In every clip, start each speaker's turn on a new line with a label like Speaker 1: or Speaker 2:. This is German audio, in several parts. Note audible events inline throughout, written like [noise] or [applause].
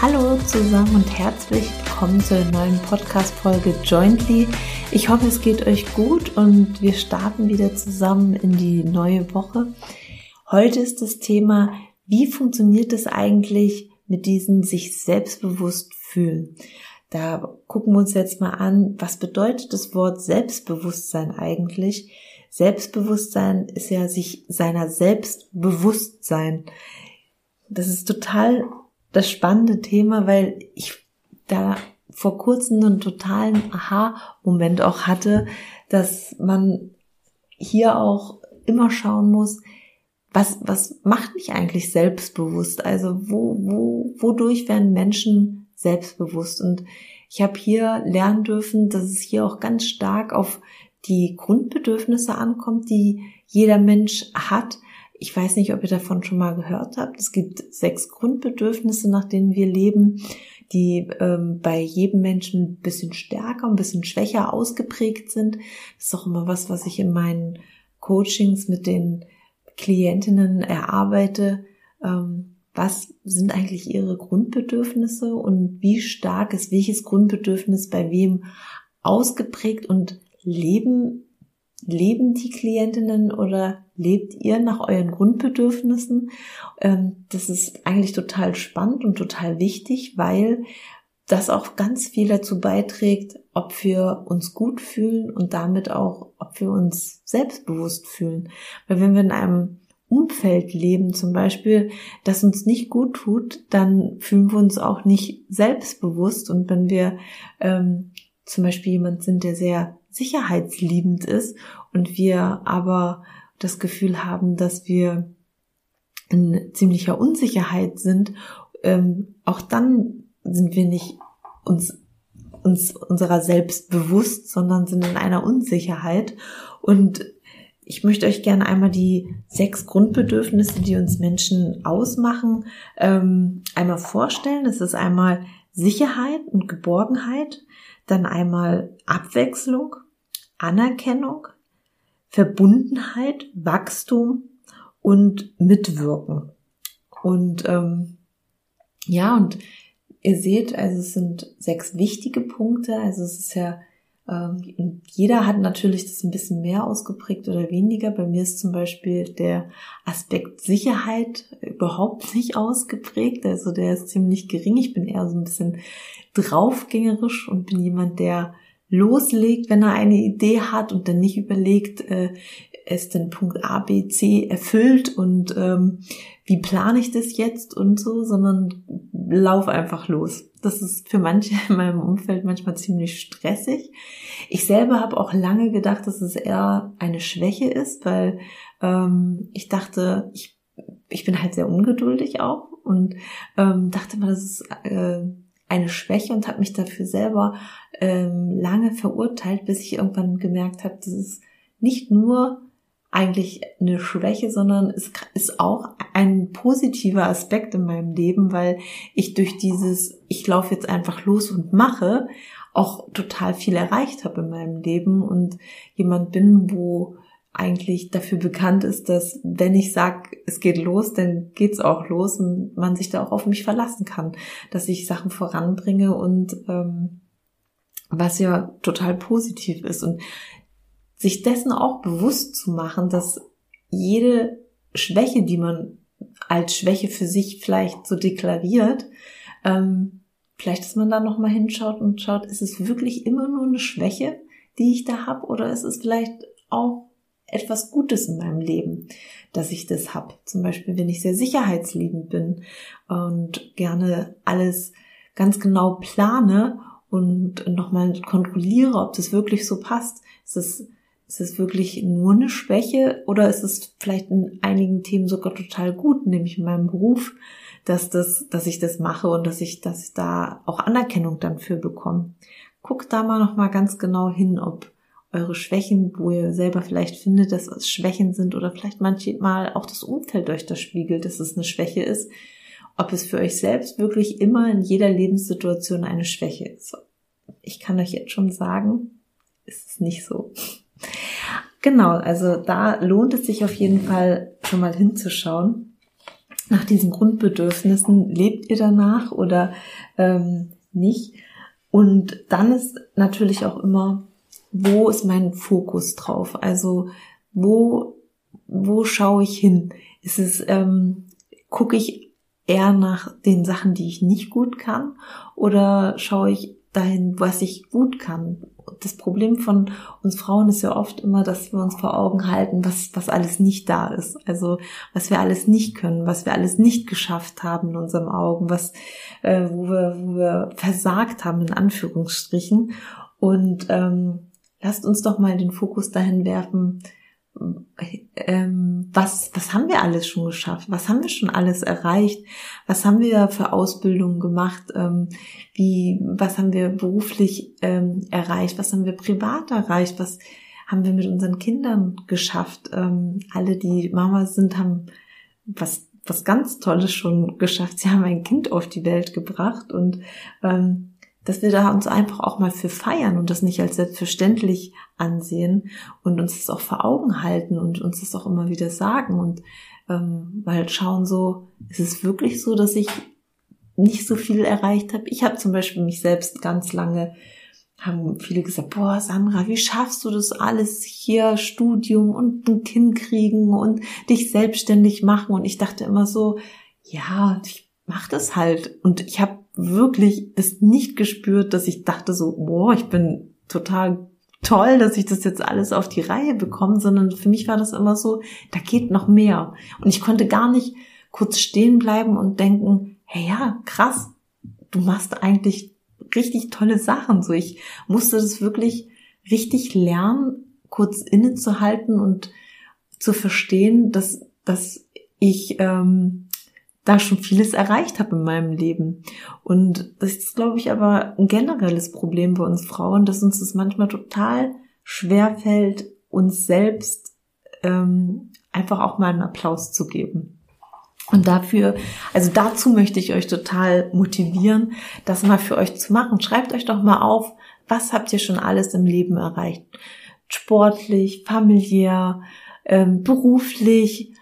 Speaker 1: Hallo zusammen und herzlich willkommen zur neuen Podcast-Folge Jointly. Ich hoffe, es geht euch gut und wir starten wieder zusammen in die neue Woche. Heute ist das Thema, wie funktioniert es eigentlich mit diesen sich selbstbewusst fühlen? Da gucken wir uns jetzt mal an, was bedeutet das Wort Selbstbewusstsein eigentlich? Selbstbewusstsein ist ja sich seiner Selbstbewusstsein. Das ist total das spannende Thema, weil ich da vor kurzem einen totalen Aha-Moment auch hatte, dass man hier auch immer schauen muss, was, was macht mich eigentlich selbstbewusst? Also wo, wo, wodurch werden Menschen selbstbewusst? Und ich habe hier lernen dürfen, dass es hier auch ganz stark auf die Grundbedürfnisse ankommt, die jeder Mensch hat. Ich weiß nicht, ob ihr davon schon mal gehört habt. Es gibt sechs Grundbedürfnisse, nach denen wir leben, die ähm, bei jedem Menschen ein bisschen stärker, ein bisschen schwächer ausgeprägt sind. Das ist auch immer was, was ich in meinen Coachings mit den Klientinnen erarbeite. Ähm, was sind eigentlich ihre Grundbedürfnisse und wie stark ist welches Grundbedürfnis bei wem ausgeprägt und leben leben die Klientinnen oder lebt ihr nach euren Grundbedürfnissen? Ähm, das ist eigentlich total spannend und total wichtig, weil das auch ganz viel dazu beiträgt, ob wir uns gut fühlen und damit auch, ob wir uns selbstbewusst fühlen. Weil wenn wir in einem Umfeld leben, zum Beispiel, das uns nicht gut tut, dann fühlen wir uns auch nicht selbstbewusst. Und wenn wir ähm, zum Beispiel jemand sind, der sehr sicherheitsliebend ist und wir aber das Gefühl haben, dass wir in ziemlicher Unsicherheit sind, ähm, auch dann sind wir nicht uns, uns unserer selbst bewusst, sondern sind in einer Unsicherheit. Und ich möchte euch gerne einmal die sechs Grundbedürfnisse, die uns Menschen ausmachen, ähm, einmal vorstellen. Das ist einmal Sicherheit und Geborgenheit, dann einmal Abwechslung, Anerkennung, Verbundenheit, Wachstum und Mitwirken. Und ähm, ja, und ihr seht, also es sind sechs wichtige Punkte. Also es ist ja, ähm, jeder hat natürlich das ein bisschen mehr ausgeprägt oder weniger. Bei mir ist zum Beispiel der Aspekt Sicherheit überhaupt [laughs] nicht ausgeprägt. Also der ist ziemlich gering. Ich bin eher so ein bisschen draufgängerisch und bin jemand, der loslegt, wenn er eine Idee hat und dann nicht überlegt, äh, ist denn Punkt A, B, C erfüllt und ähm, wie plane ich das jetzt und so, sondern lauf einfach los. Das ist für manche in meinem Umfeld manchmal ziemlich stressig. Ich selber habe auch lange gedacht, dass es eher eine Schwäche ist, weil ähm, ich dachte, ich, ich bin halt sehr ungeduldig auch und ähm, dachte mal, das ist äh, eine Schwäche und habe mich dafür selber ähm, lange verurteilt, bis ich irgendwann gemerkt habe, das ist nicht nur eigentlich eine Schwäche, sondern es ist auch ein positiver Aspekt in meinem Leben, weil ich durch dieses, ich laufe jetzt einfach los und mache, auch total viel erreicht habe in meinem Leben und jemand bin, wo eigentlich dafür bekannt ist, dass wenn ich sage, es geht los, dann geht's auch los und man sich da auch auf mich verlassen kann, dass ich Sachen voranbringe und ähm, was ja total positiv ist. Und sich dessen auch bewusst zu machen, dass jede Schwäche, die man als Schwäche für sich vielleicht so deklariert, ähm, vielleicht, dass man da nochmal hinschaut und schaut, ist es wirklich immer nur eine Schwäche, die ich da habe, oder ist es vielleicht auch etwas Gutes in meinem Leben, dass ich das habe. Zum Beispiel, wenn ich sehr sicherheitsliebend bin und gerne alles ganz genau plane und nochmal kontrolliere, ob das wirklich so passt. Ist es, ist es wirklich nur eine Schwäche oder ist es vielleicht in einigen Themen sogar total gut, nämlich in meinem Beruf, dass das, dass ich das mache und dass ich, dass ich da auch Anerkennung dann für bekomme. Guckt da mal nochmal ganz genau hin, ob eure Schwächen, wo ihr selber vielleicht findet, dass es Schwächen sind oder vielleicht manchmal auch das Umfeld euch das spiegelt, dass es eine Schwäche ist, ob es für euch selbst wirklich immer in jeder Lebenssituation eine Schwäche ist. Ich kann euch jetzt schon sagen, ist es nicht so. Genau, also da lohnt es sich auf jeden Fall schon mal hinzuschauen. nach diesen Grundbedürfnissen, lebt ihr danach oder ähm, nicht? Und dann ist natürlich auch immer, wo ist mein Fokus drauf? Also wo, wo schaue ich hin? Ist es, ähm, gucke ich eher nach den Sachen, die ich nicht gut kann, oder schaue ich dahin, was ich gut kann? Das Problem von uns Frauen ist ja oft immer, dass wir uns vor Augen halten, was, was alles nicht da ist. Also was wir alles nicht können, was wir alles nicht geschafft haben in unseren Augen, was, äh, wo, wir, wo wir versagt haben, in Anführungsstrichen. Und ähm, lasst uns doch mal den Fokus dahin werfen, ähm, was, was haben wir alles schon geschafft? Was haben wir schon alles erreicht? Was haben wir für Ausbildungen gemacht? Ähm, wie, was haben wir beruflich ähm, erreicht? Was haben wir privat erreicht? Was haben wir mit unseren Kindern geschafft? Ähm, alle, die Mama sind, haben was was ganz Tolles schon geschafft. Sie haben ein Kind auf die Welt gebracht und ähm, dass wir da uns einfach auch mal für feiern und das nicht als selbstverständlich ansehen und uns das auch vor Augen halten und uns das auch immer wieder sagen und ähm, mal schauen so, ist es wirklich so, dass ich nicht so viel erreicht habe? Ich habe zum Beispiel mich selbst ganz lange haben viele gesagt, boah, Sandra, wie schaffst du das alles hier, Studium und ein Kind kriegen und dich selbstständig machen? Und ich dachte immer so, ja, ich mach das halt. Und ich habe wirklich es nicht gespürt, dass ich dachte so, boah, ich bin total toll, dass ich das jetzt alles auf die Reihe bekomme, sondern für mich war das immer so, da geht noch mehr. Und ich konnte gar nicht kurz stehen bleiben und denken, hey ja, krass, du machst eigentlich richtig tolle Sachen. So, ich musste das wirklich richtig lernen, kurz innezuhalten und zu verstehen, dass, dass ich ähm, da schon vieles erreicht habe in meinem Leben. Und das ist, glaube ich, aber ein generelles Problem bei uns Frauen, dass uns das manchmal total schwer fällt, uns selbst ähm, einfach auch mal einen Applaus zu geben. Und dafür, also dazu möchte ich euch total motivieren, das mal für euch zu machen. Schreibt euch doch mal auf, was habt ihr schon alles im Leben erreicht? Sportlich, familiär, ähm, beruflich,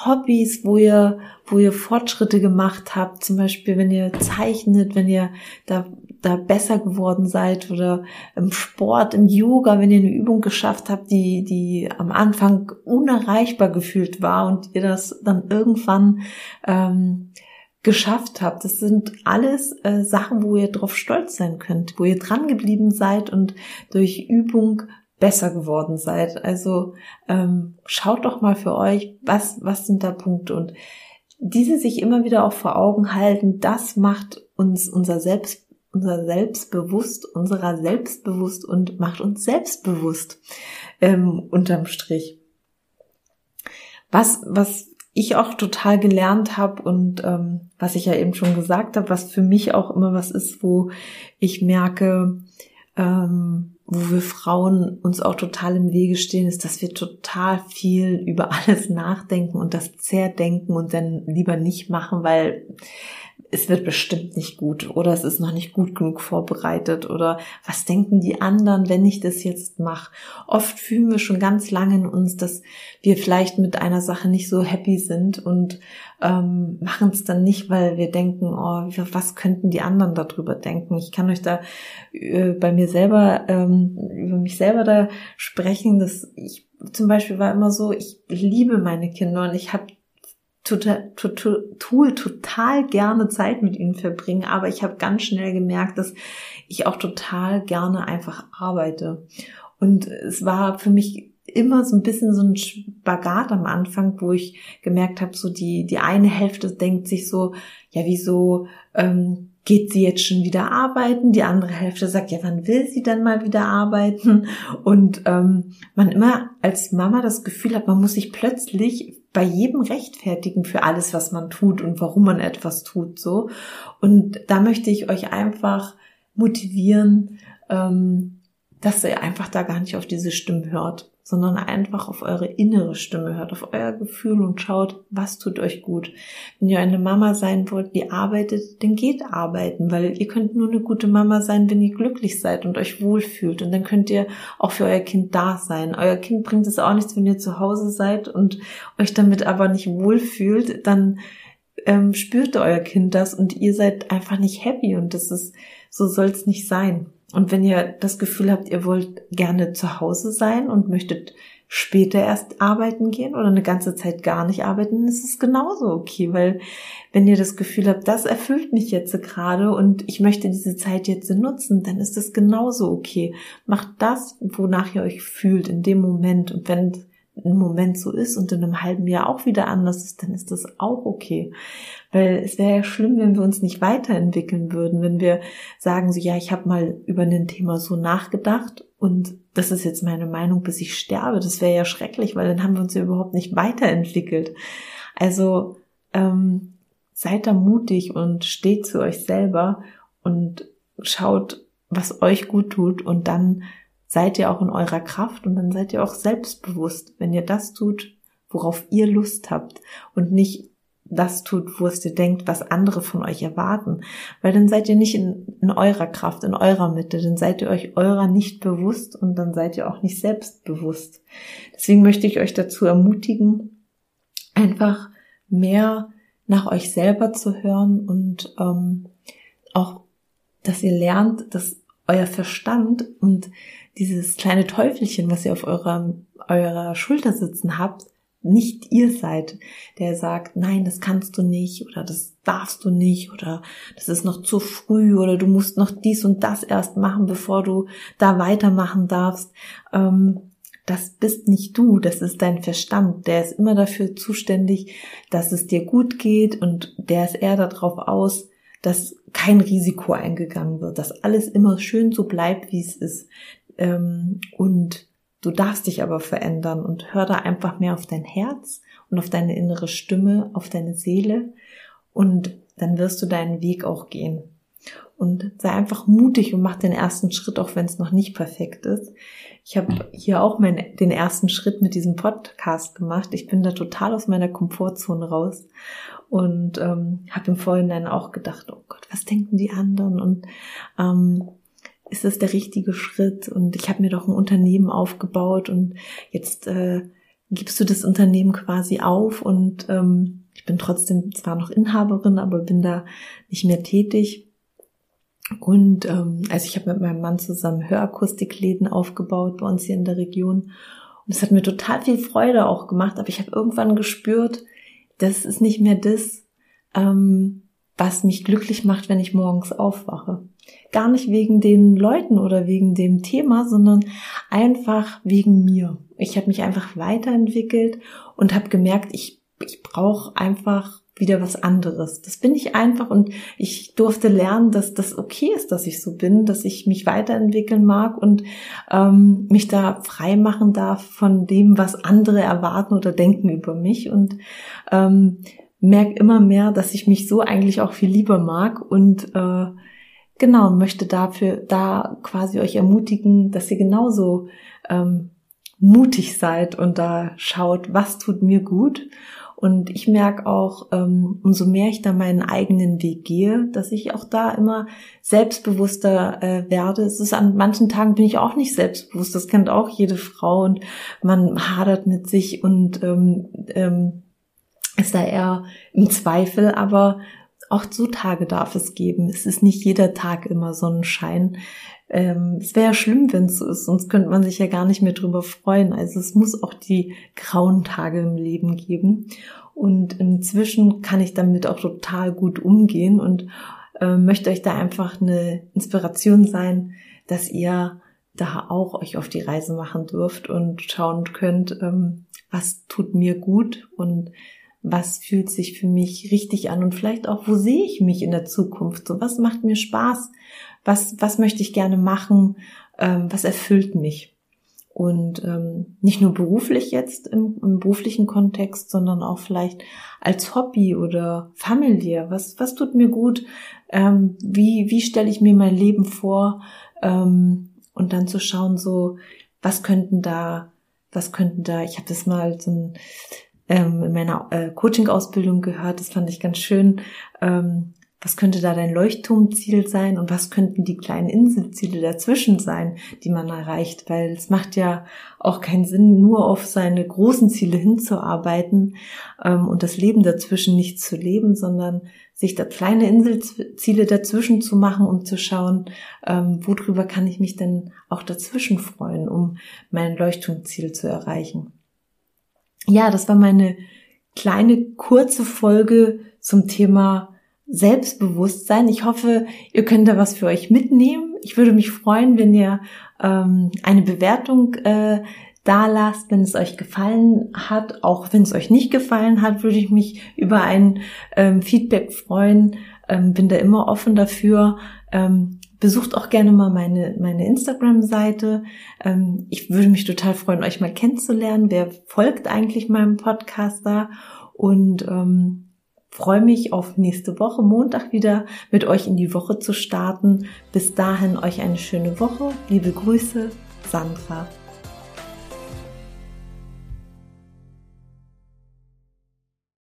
Speaker 1: Hobbys, wo ihr, wo ihr Fortschritte gemacht habt, zum Beispiel wenn ihr zeichnet, wenn ihr da, da besser geworden seid oder im Sport, im Yoga, wenn ihr eine Übung geschafft habt, die, die am Anfang unerreichbar gefühlt war und ihr das dann irgendwann ähm, geschafft habt. Das sind alles äh, Sachen, wo ihr drauf stolz sein könnt, wo ihr dran geblieben seid und durch Übung besser geworden seid. Also ähm, schaut doch mal für euch, was, was sind da Punkte und diese sich immer wieder auch vor Augen halten, das macht uns unser Selbst, unser Selbstbewusst, unserer selbstbewusst und macht uns selbstbewusst ähm, unterm Strich. Was, was ich auch total gelernt habe und ähm, was ich ja eben schon gesagt habe, was für mich auch immer was ist, wo ich merke, ähm, wo wir Frauen uns auch total im Wege stehen, ist, dass wir total viel über alles nachdenken und das zerdenken und dann lieber nicht machen, weil es wird bestimmt nicht gut oder es ist noch nicht gut genug vorbereitet oder was denken die anderen, wenn ich das jetzt mache. Oft fühlen wir schon ganz lange in uns, dass wir vielleicht mit einer Sache nicht so happy sind und ähm, machen es dann nicht, weil wir denken, oh, was könnten die anderen darüber denken. Ich kann euch da äh, bei mir selber, ähm, über mich selber da sprechen, dass ich zum Beispiel war immer so, ich liebe meine Kinder und ich habe total, total, tue total gerne Zeit mit ihnen verbringen, aber ich habe ganz schnell gemerkt, dass ich auch total gerne einfach arbeite. Und es war für mich immer so ein bisschen so ein Spagat am Anfang, wo ich gemerkt habe, so die, die eine Hälfte denkt sich so, ja, wieso ähm, geht sie jetzt schon wieder arbeiten? Die andere Hälfte sagt, ja, wann will sie denn mal wieder arbeiten? Und ähm, man immer als Mama das Gefühl hat, man muss sich plötzlich bei jedem rechtfertigen für alles, was man tut und warum man etwas tut, so. Und da möchte ich euch einfach motivieren, ähm, dass ihr einfach da gar nicht auf diese Stimmen hört, sondern einfach auf eure innere Stimme hört, auf euer Gefühl und schaut, was tut euch gut. Wenn ihr eine Mama sein wollt, die arbeitet, dann geht arbeiten, weil ihr könnt nur eine gute Mama sein, wenn ihr glücklich seid und euch wohlfühlt. Und dann könnt ihr auch für euer Kind da sein. Euer Kind bringt es auch nichts, wenn ihr zu Hause seid und euch damit aber nicht wohlfühlt, dann ähm, spürt euer Kind das und ihr seid einfach nicht happy und das ist, so soll es nicht sein. Und wenn ihr das Gefühl habt, ihr wollt gerne zu Hause sein und möchtet später erst arbeiten gehen oder eine ganze Zeit gar nicht arbeiten, ist es genauso okay, weil wenn ihr das Gefühl habt, das erfüllt mich jetzt gerade und ich möchte diese Zeit jetzt nutzen, dann ist es genauso okay. Macht das, wonach ihr euch fühlt in dem Moment und wenn ein Moment so ist und in einem halben Jahr auch wieder anders ist, dann ist das auch okay. Weil es wäre ja schlimm, wenn wir uns nicht weiterentwickeln würden, wenn wir sagen so, ja, ich habe mal über ein Thema so nachgedacht und das ist jetzt meine Meinung, bis ich sterbe. Das wäre ja schrecklich, weil dann haben wir uns ja überhaupt nicht weiterentwickelt. Also ähm, seid da mutig und steht zu euch selber und schaut, was euch gut tut und dann seid ihr auch in eurer Kraft und dann seid ihr auch selbstbewusst, wenn ihr das tut, worauf ihr Lust habt und nicht das tut, wo es ihr denkt, was andere von euch erwarten. Weil dann seid ihr nicht in, in eurer Kraft, in eurer Mitte, dann seid ihr euch eurer nicht bewusst und dann seid ihr auch nicht selbstbewusst. Deswegen möchte ich euch dazu ermutigen, einfach mehr nach euch selber zu hören und ähm, auch, dass ihr lernt, dass euer Verstand und dieses kleine Teufelchen, was ihr auf eurer, eurer Schulter sitzen habt, nicht ihr seid, der sagt, nein, das kannst du nicht oder das darfst du nicht oder das ist noch zu früh oder du musst noch dies und das erst machen, bevor du da weitermachen darfst. Ähm, das bist nicht du, das ist dein Verstand. Der ist immer dafür zuständig, dass es dir gut geht und der ist eher darauf aus, dass kein Risiko eingegangen wird, dass alles immer schön so bleibt, wie es ist. Ähm, und du darfst dich aber verändern und hör da einfach mehr auf dein Herz und auf deine innere Stimme, auf deine Seele und dann wirst du deinen Weg auch gehen. Und sei einfach mutig und mach den ersten Schritt, auch wenn es noch nicht perfekt ist. Ich habe hier auch mein, den ersten Schritt mit diesem Podcast gemacht. Ich bin da total aus meiner Komfortzone raus und ähm, habe im Vorhinein auch gedacht, oh Gott, was denken die anderen? Und ähm, ist das der richtige Schritt? Und ich habe mir doch ein Unternehmen aufgebaut und jetzt äh, gibst du das Unternehmen quasi auf und ähm, ich bin trotzdem zwar noch Inhaberin, aber bin da nicht mehr tätig. Und ähm, also ich habe mit meinem Mann zusammen Hörakustikläden aufgebaut bei uns hier in der Region. Und es hat mir total viel Freude auch gemacht, aber ich habe irgendwann gespürt, das ist nicht mehr das, ähm, was mich glücklich macht, wenn ich morgens aufwache. Gar nicht wegen den Leuten oder wegen dem Thema, sondern einfach wegen mir. Ich habe mich einfach weiterentwickelt und habe gemerkt, ich, ich brauche einfach wieder was anderes. Das bin ich einfach und ich durfte lernen, dass das okay ist, dass ich so bin, dass ich mich weiterentwickeln mag und ähm, mich da frei machen darf von dem, was andere erwarten oder denken über mich und ähm, merke immer mehr, dass ich mich so eigentlich auch viel lieber mag und äh, genau möchte dafür da quasi euch ermutigen, dass ihr genauso ähm, mutig seid und da schaut, was tut mir gut. Und ich merke auch, ähm, umso mehr ich da meinen eigenen Weg gehe, dass ich auch da immer selbstbewusster äh, werde. Es ist an manchen Tagen bin ich auch nicht selbstbewusst. Das kennt auch jede Frau und man hadert mit sich und ähm, ähm, ist da eher im Zweifel, aber auch so Tage darf es geben. Es ist nicht jeder Tag immer Sonnenschein. Ähm, es wäre ja schlimm, wenn es so ist, sonst könnte man sich ja gar nicht mehr drüber freuen. Also es muss auch die grauen Tage im Leben geben. Und inzwischen kann ich damit auch total gut umgehen und äh, möchte euch da einfach eine Inspiration sein, dass ihr da auch euch auf die Reise machen dürft und schauen könnt, ähm, was tut mir gut und was fühlt sich für mich richtig an und vielleicht auch, wo sehe ich mich in der Zukunft? So, was macht mir Spaß? Was, was möchte ich gerne machen? Ähm, was erfüllt mich? Und ähm, nicht nur beruflich jetzt im, im, beruflichen Kontext, sondern auch vielleicht als Hobby oder familiär. Was, was tut mir gut? Ähm, wie, wie stelle ich mir mein Leben vor? Ähm, und dann zu schauen, so, was könnten da, was könnten da, ich habe das mal so ein ähm, in meiner äh, Coaching-Ausbildung gehört. Das fand ich ganz schön. Ähm, was könnte da dein Leuchtturmziel sein und was könnten die kleinen Inselziele dazwischen sein, die man erreicht, weil es macht ja auch keinen Sinn, nur auf seine großen Ziele hinzuarbeiten ähm, und das Leben dazwischen nicht zu leben, sondern sich da kleine Inselziele dazwischen zu machen, um zu schauen, ähm, worüber kann ich mich denn auch dazwischen freuen, um mein Leuchtturmziel zu erreichen. Ja, das war meine kleine kurze Folge zum Thema Selbstbewusstsein. Ich hoffe, ihr könnt da was für euch mitnehmen. Ich würde mich freuen, wenn ihr ähm, eine Bewertung äh, da lasst, wenn es euch gefallen hat. Auch wenn es euch nicht gefallen hat, würde ich mich über ein ähm, Feedback freuen. Ähm, bin da immer offen dafür. Ähm, besucht auch gerne mal meine, meine Instagram-Seite. Ähm, ich würde mich total freuen, euch mal kennenzulernen. Wer folgt eigentlich meinem Podcaster? Und ähm, freue mich auf nächste Woche, Montag wieder mit euch in die Woche zu starten. Bis dahin euch eine schöne Woche. Liebe Grüße, Sandra.